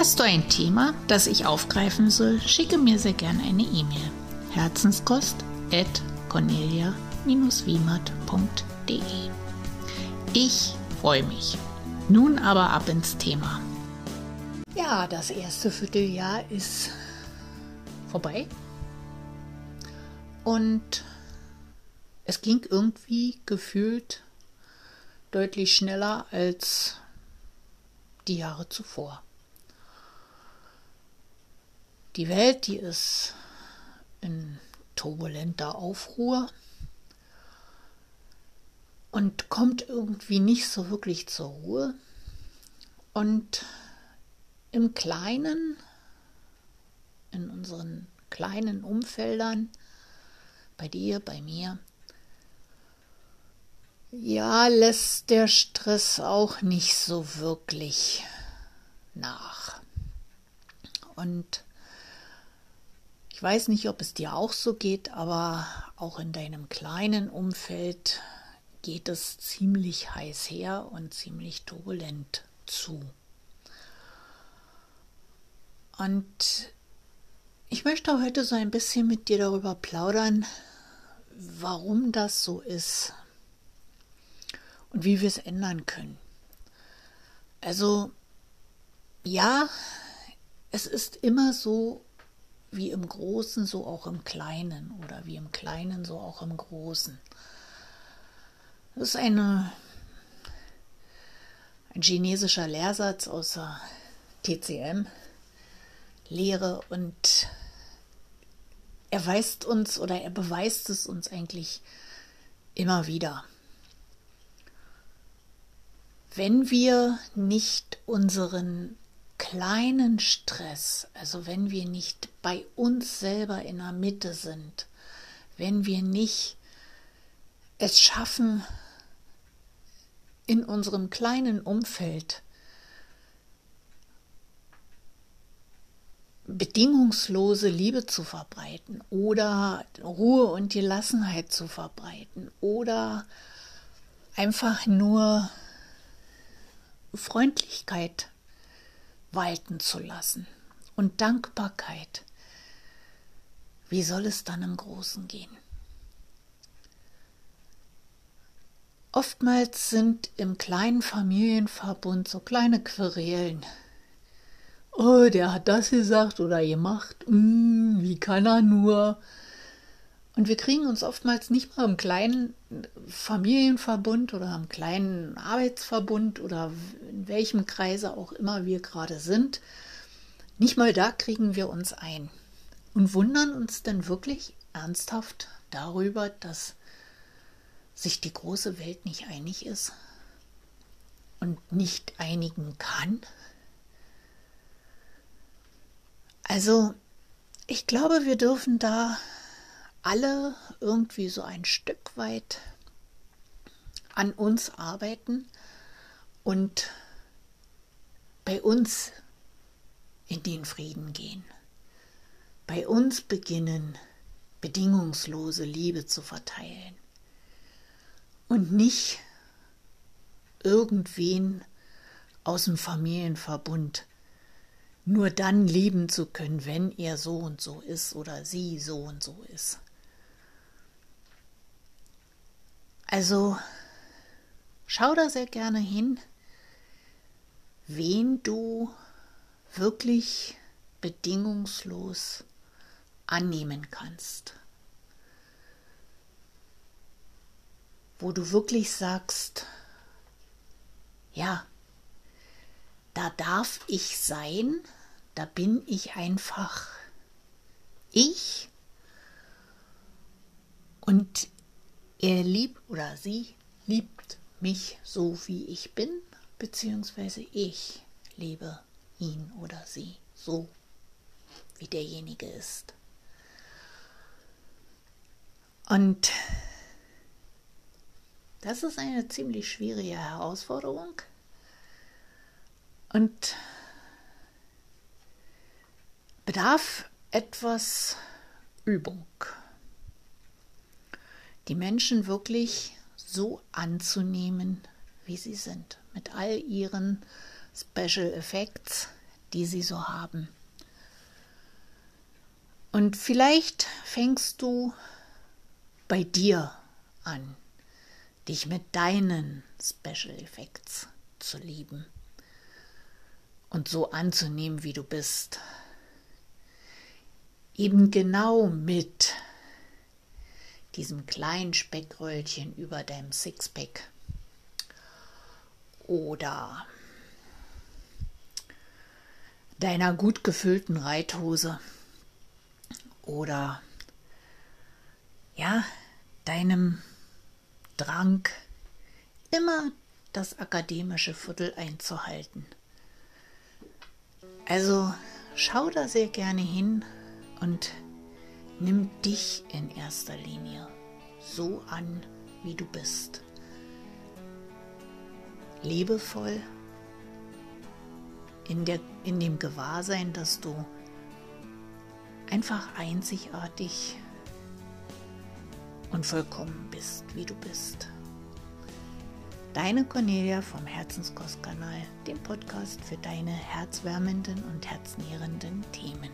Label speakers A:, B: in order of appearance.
A: Hast du ein Thema, das ich aufgreifen soll, schicke mir sehr gerne eine E-Mail. Herzenskost at cornelia-wiemert.de Ich freue mich. Nun aber ab ins Thema. Ja, das erste Vierteljahr ist vorbei. Und es ging irgendwie gefühlt deutlich schneller als die Jahre zuvor. Die Welt, die ist in turbulenter Aufruhr und kommt irgendwie nicht so wirklich zur Ruhe. Und im Kleinen, in unseren kleinen Umfeldern, bei dir, bei mir, ja, lässt der Stress auch nicht so wirklich nach. Und ich weiß nicht, ob es dir auch so geht, aber auch in deinem kleinen Umfeld geht es ziemlich heiß her und ziemlich turbulent zu. Und ich möchte heute so ein bisschen mit dir darüber plaudern, warum das so ist und wie wir es ändern können. Also ja, es ist immer so, wie im Großen, so auch im Kleinen oder wie im Kleinen, so auch im Großen. Das ist eine, ein chinesischer Lehrsatz aus der TCM-Lehre und er weist uns oder er beweist es uns eigentlich immer wieder. Wenn wir nicht unseren kleinen Stress, also wenn wir nicht bei uns selber in der Mitte sind, wenn wir nicht es schaffen, in unserem kleinen Umfeld bedingungslose Liebe zu verbreiten oder Ruhe und Gelassenheit zu verbreiten oder einfach nur Freundlichkeit walten zu lassen und Dankbarkeit. Wie soll es dann im Großen gehen? Oftmals sind im kleinen Familienverbund so kleine Querelen. Oh, der hat das gesagt oder gemacht. Hm, wie kann er nur? Und wir kriegen uns oftmals nicht mal im kleinen Familienverbund oder im kleinen Arbeitsverbund oder in welchem Kreise auch immer wir gerade sind, nicht mal da kriegen wir uns ein und wundern uns dann wirklich ernsthaft darüber, dass sich die große Welt nicht einig ist und nicht einigen kann. Also, ich glaube, wir dürfen da alle irgendwie so ein Stück weit an uns arbeiten und bei uns in den Frieden gehen. Bei uns beginnen, bedingungslose Liebe zu verteilen und nicht irgendwen aus dem Familienverbund nur dann lieben zu können, wenn er so und so ist oder sie so und so ist. Also schau da sehr gerne hin, wen du wirklich bedingungslos annehmen kannst. Wo du wirklich sagst, ja, da darf ich sein, da bin ich einfach ich und er liebt oder sie liebt mich so, wie ich bin, beziehungsweise ich liebe ihn oder sie so, wie derjenige ist. Und das ist eine ziemlich schwierige Herausforderung. Und bedarf etwas Übung. Die Menschen wirklich so anzunehmen, wie sie sind, mit all ihren Special Effects, die sie so haben. Und vielleicht fängst du bei dir an, dich mit deinen Special Effects zu lieben und so anzunehmen, wie du bist. Eben genau mit diesem kleinen Speckröllchen über deinem Sixpack oder deiner gut gefüllten Reithose oder ja, deinem Drang, immer das akademische Viertel einzuhalten. Also schau da sehr gerne hin und nimm dich in erster Linie so an, wie du bist. Liebevoll, in, der, in dem Gewahrsein, dass du einfach einzigartig und vollkommen bist, wie du bist. Deine Cornelia vom Herzenskostkanal, dem Podcast für deine herzwärmenden und herznährenden Themen.